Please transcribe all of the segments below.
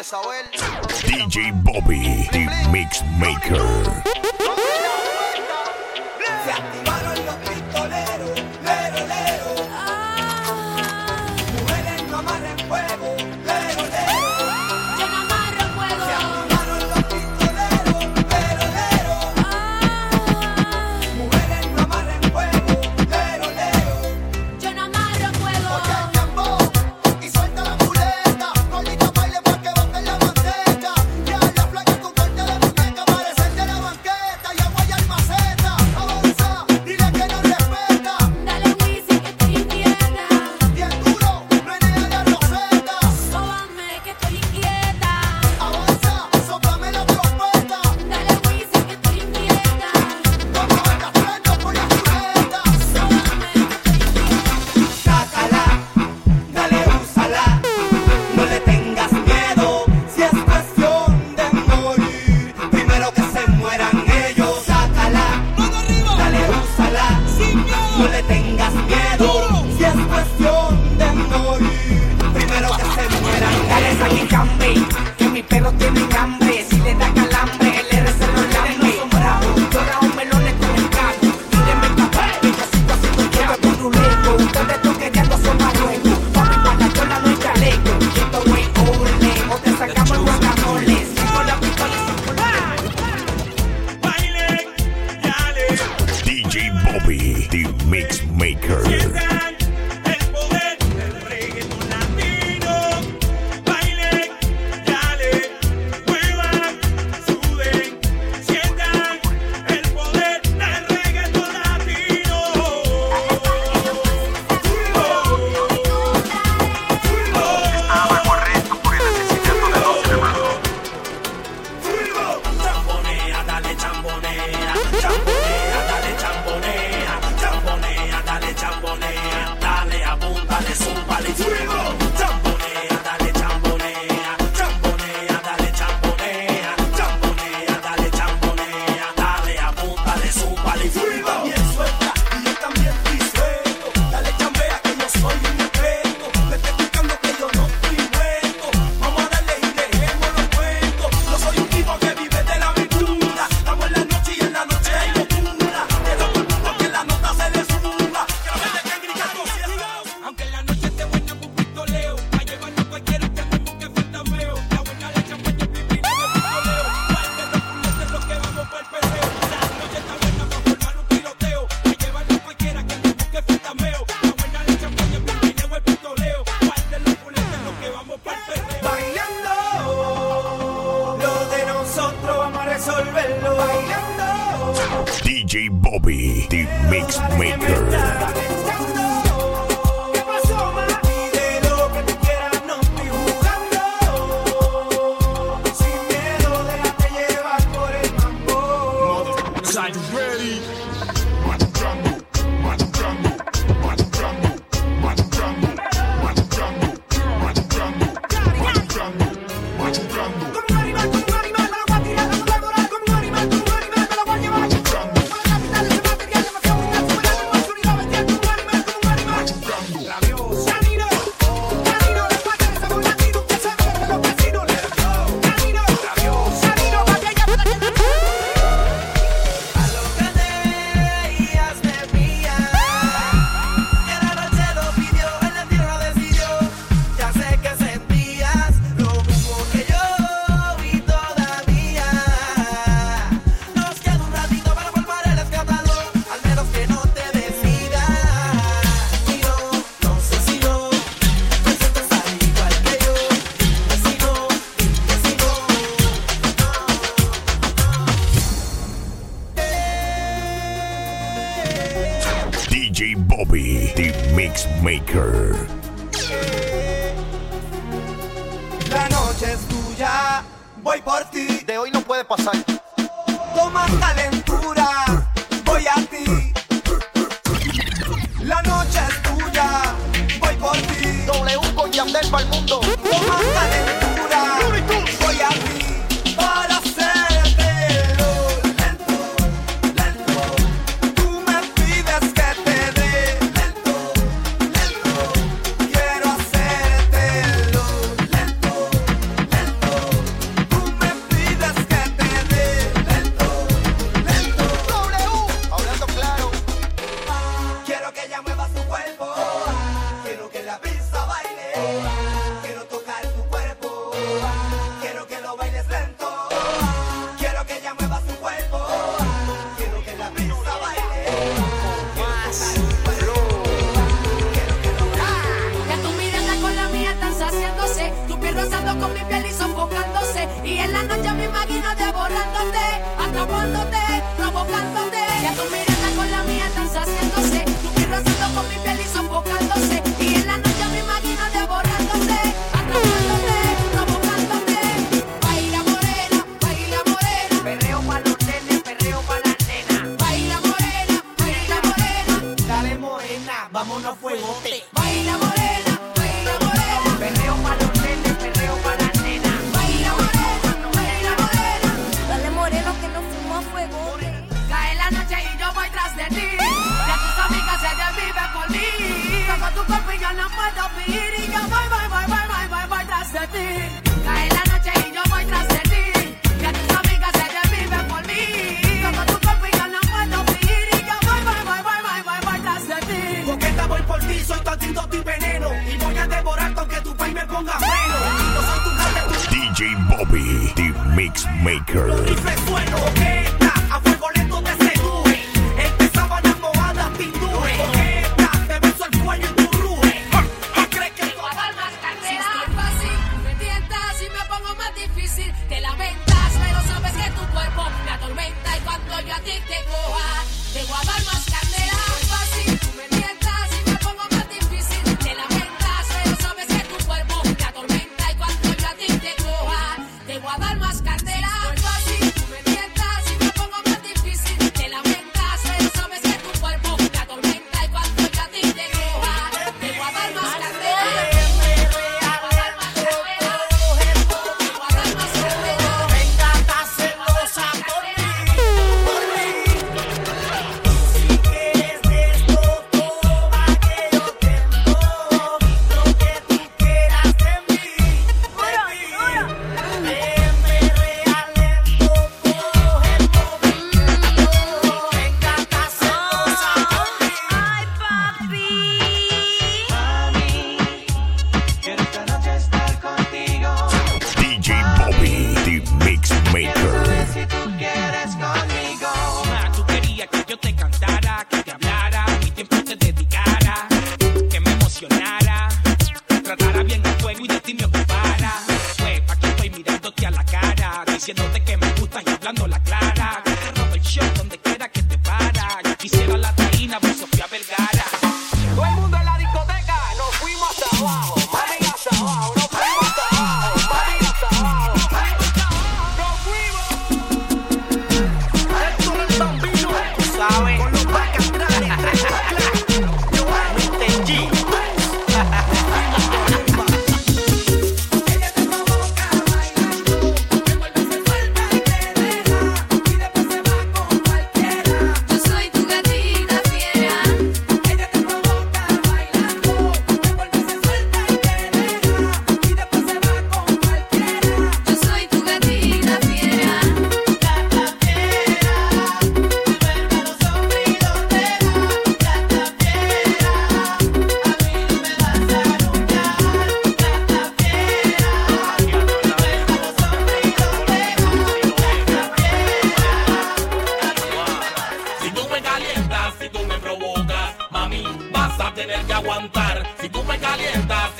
DJ Bobby, the Mix Maker. DJ Bobby, the Mix Maker.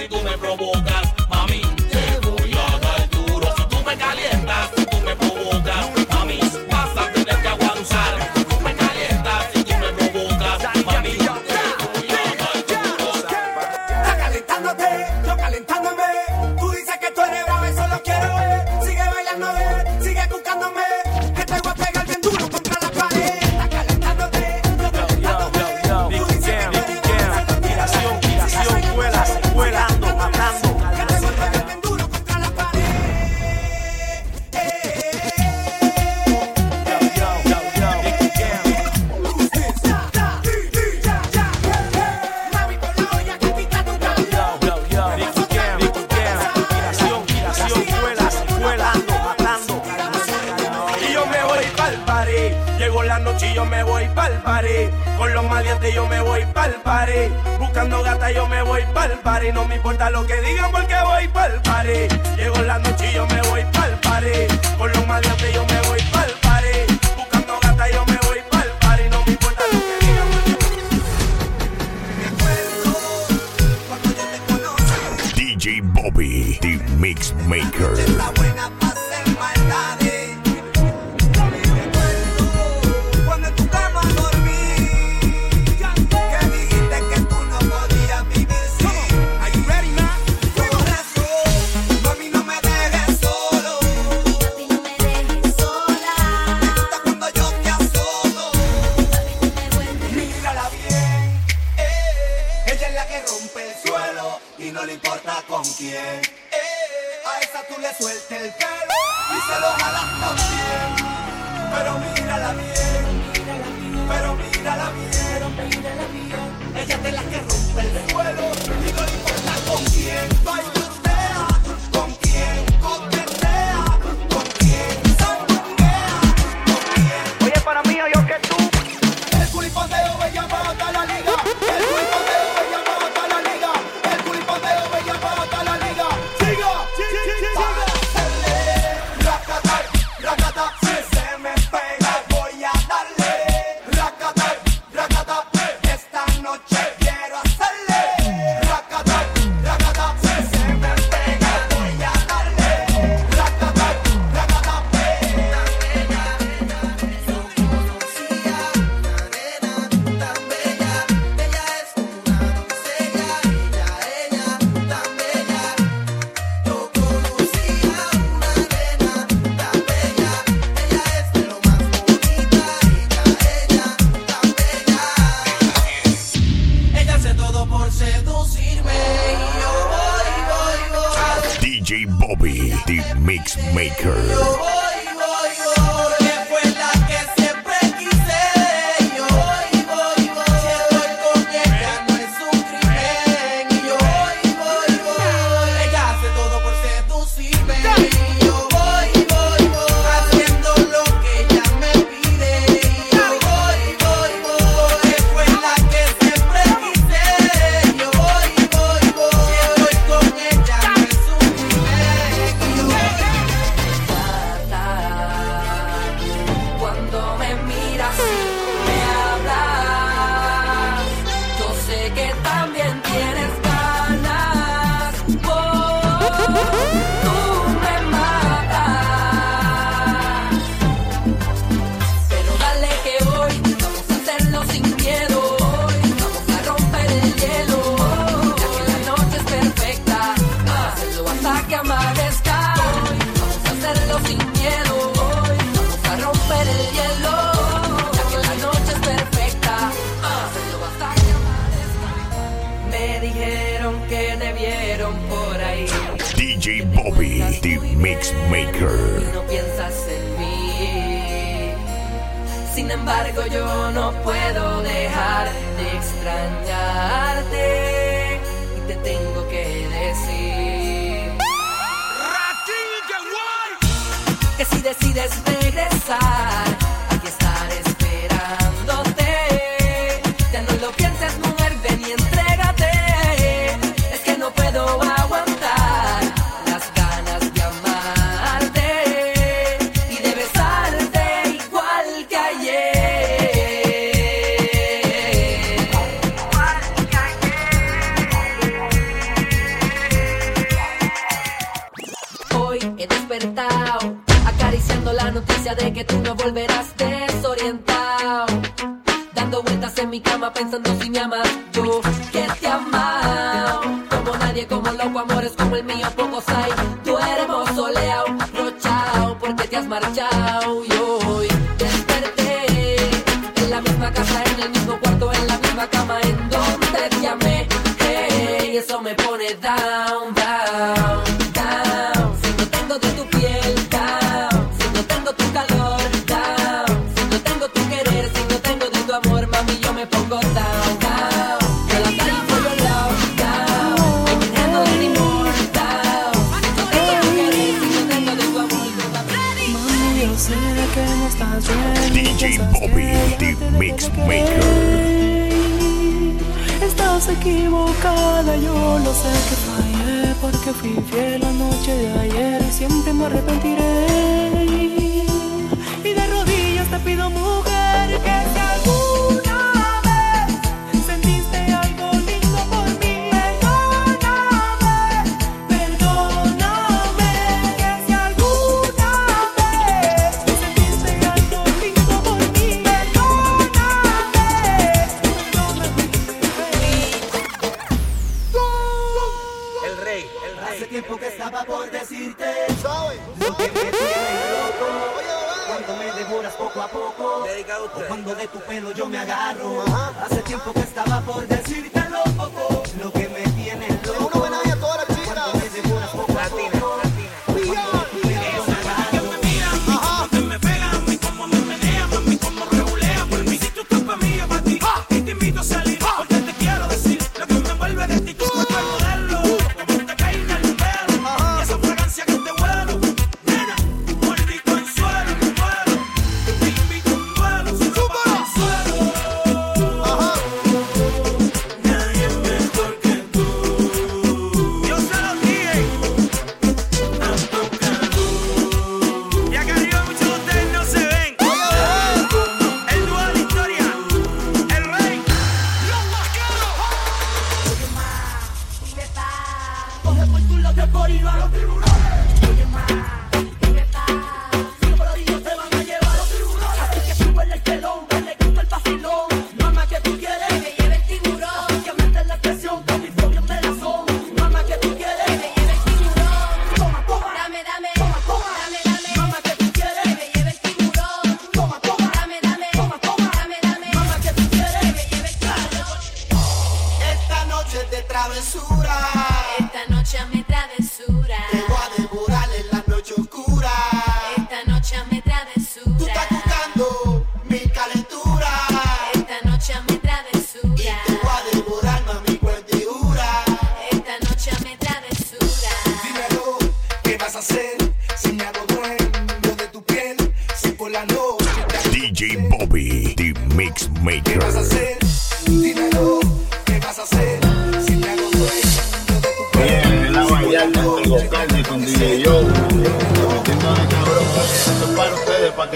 si tú me provocas. DJ Bobby, The Mix Maker. No piensas en mí. Sin embargo, yo no puedo dejar de extrañarte y te tengo que decir. Que si decides regresar de que tú no volverás desorientado. Dando vueltas en mi cama pensando si me amas, yo que te amado. Como nadie, como loco, amores como el mío, pocos hay. Tú hermoso soleado, rochao, porque te has marchado. Y hoy desperté en la misma casa, en el mismo cuarto, en la misma cama, en donde te amé. Hey, eso me pone down. equivocada, yo lo sé que fallé porque fui fiel la noche de ayer y siempre me arrepentiré.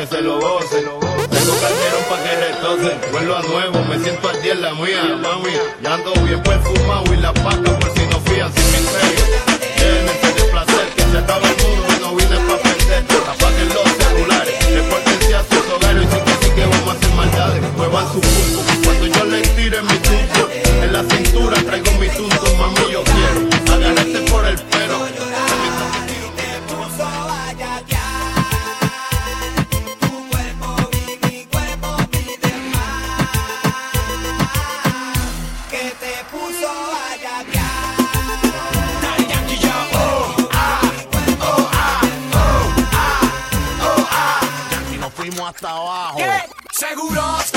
que se lo goce. Tengo calderón pa' que retocen. Vuelvo a nuevo, me siento al día en la mía, mami. Ya ando bien perfumado y la paca por pues, si no fías sin misterio. hasta abajo. ¿Qué? Seguros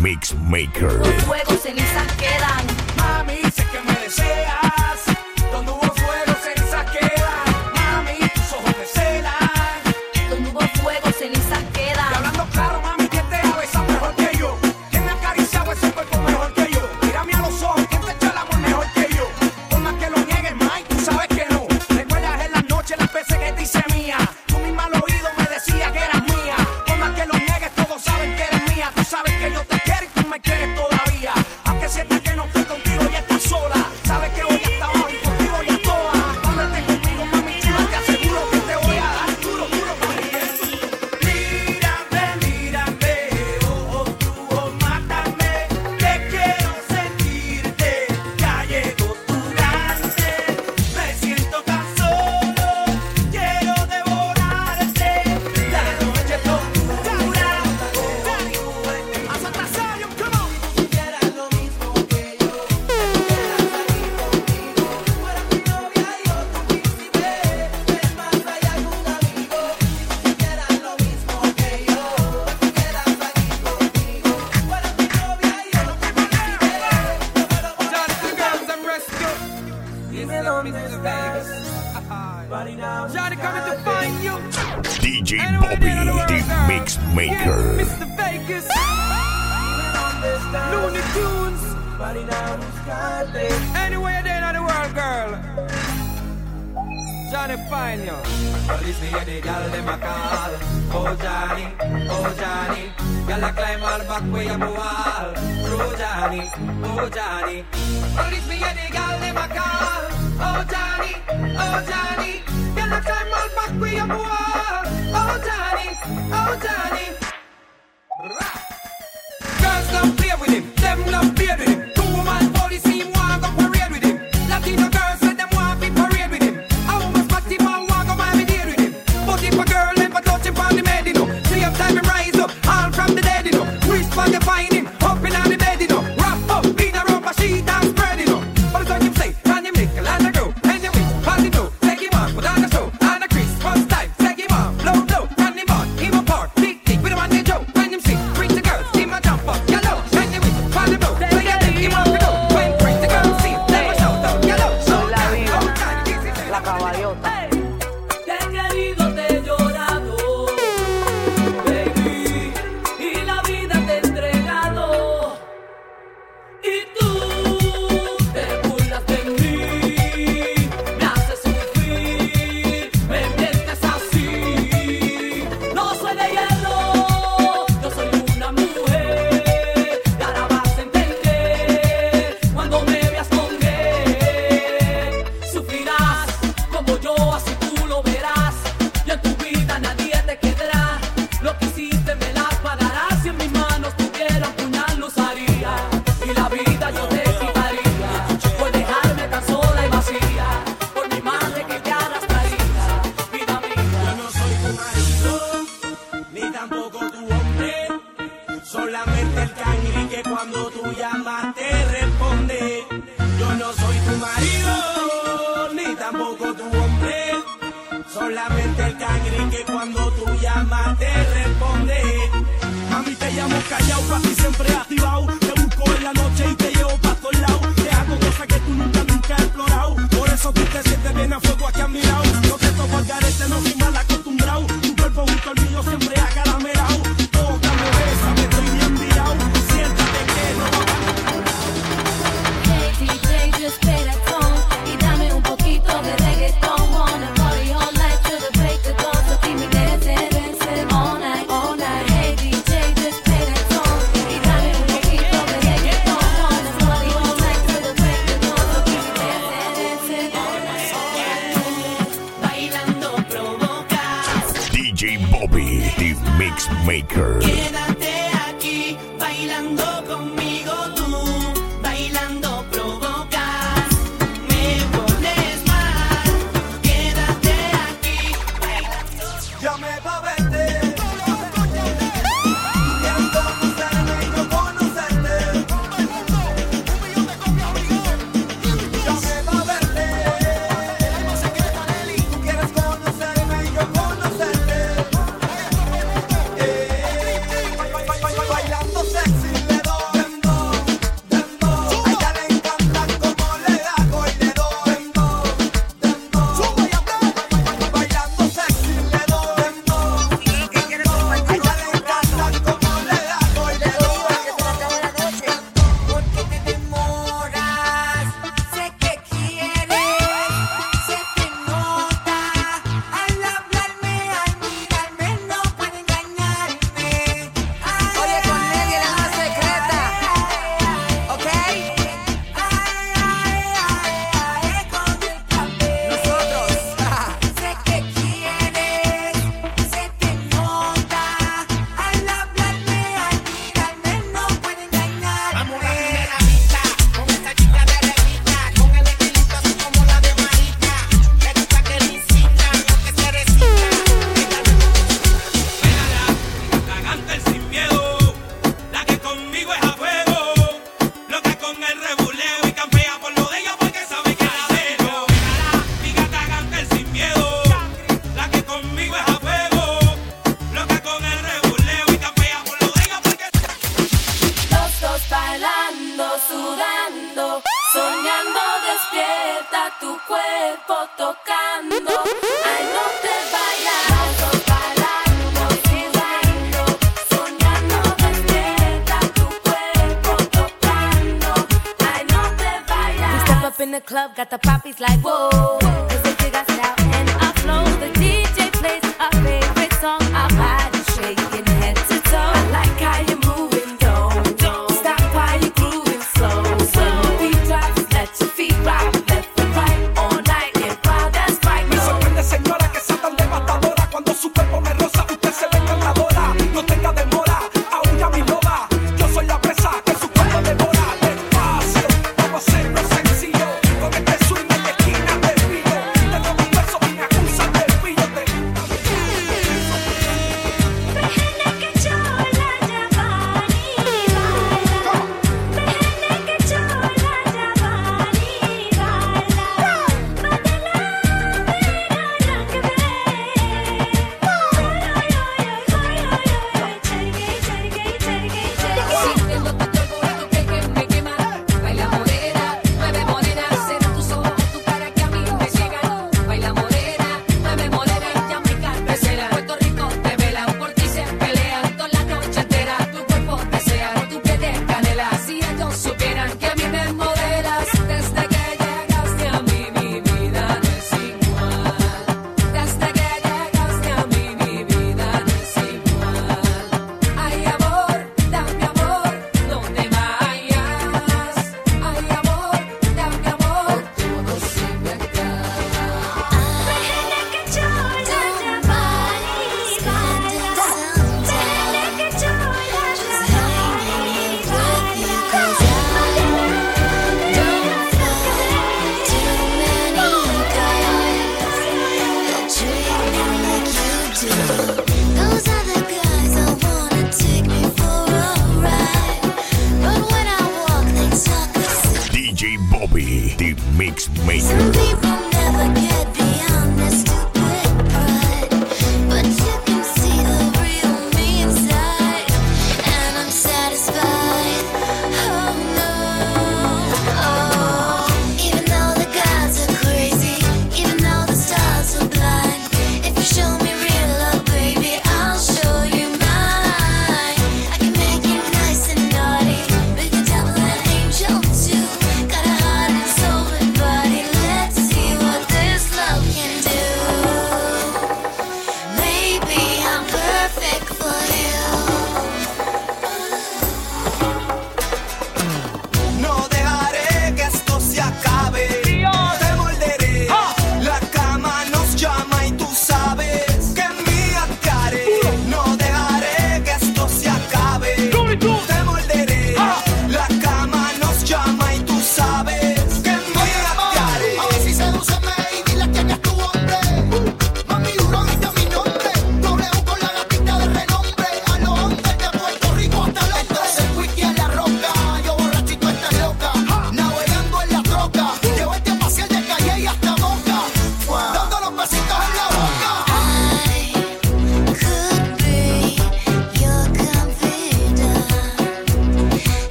Mixmaker. Fuego, ceniza,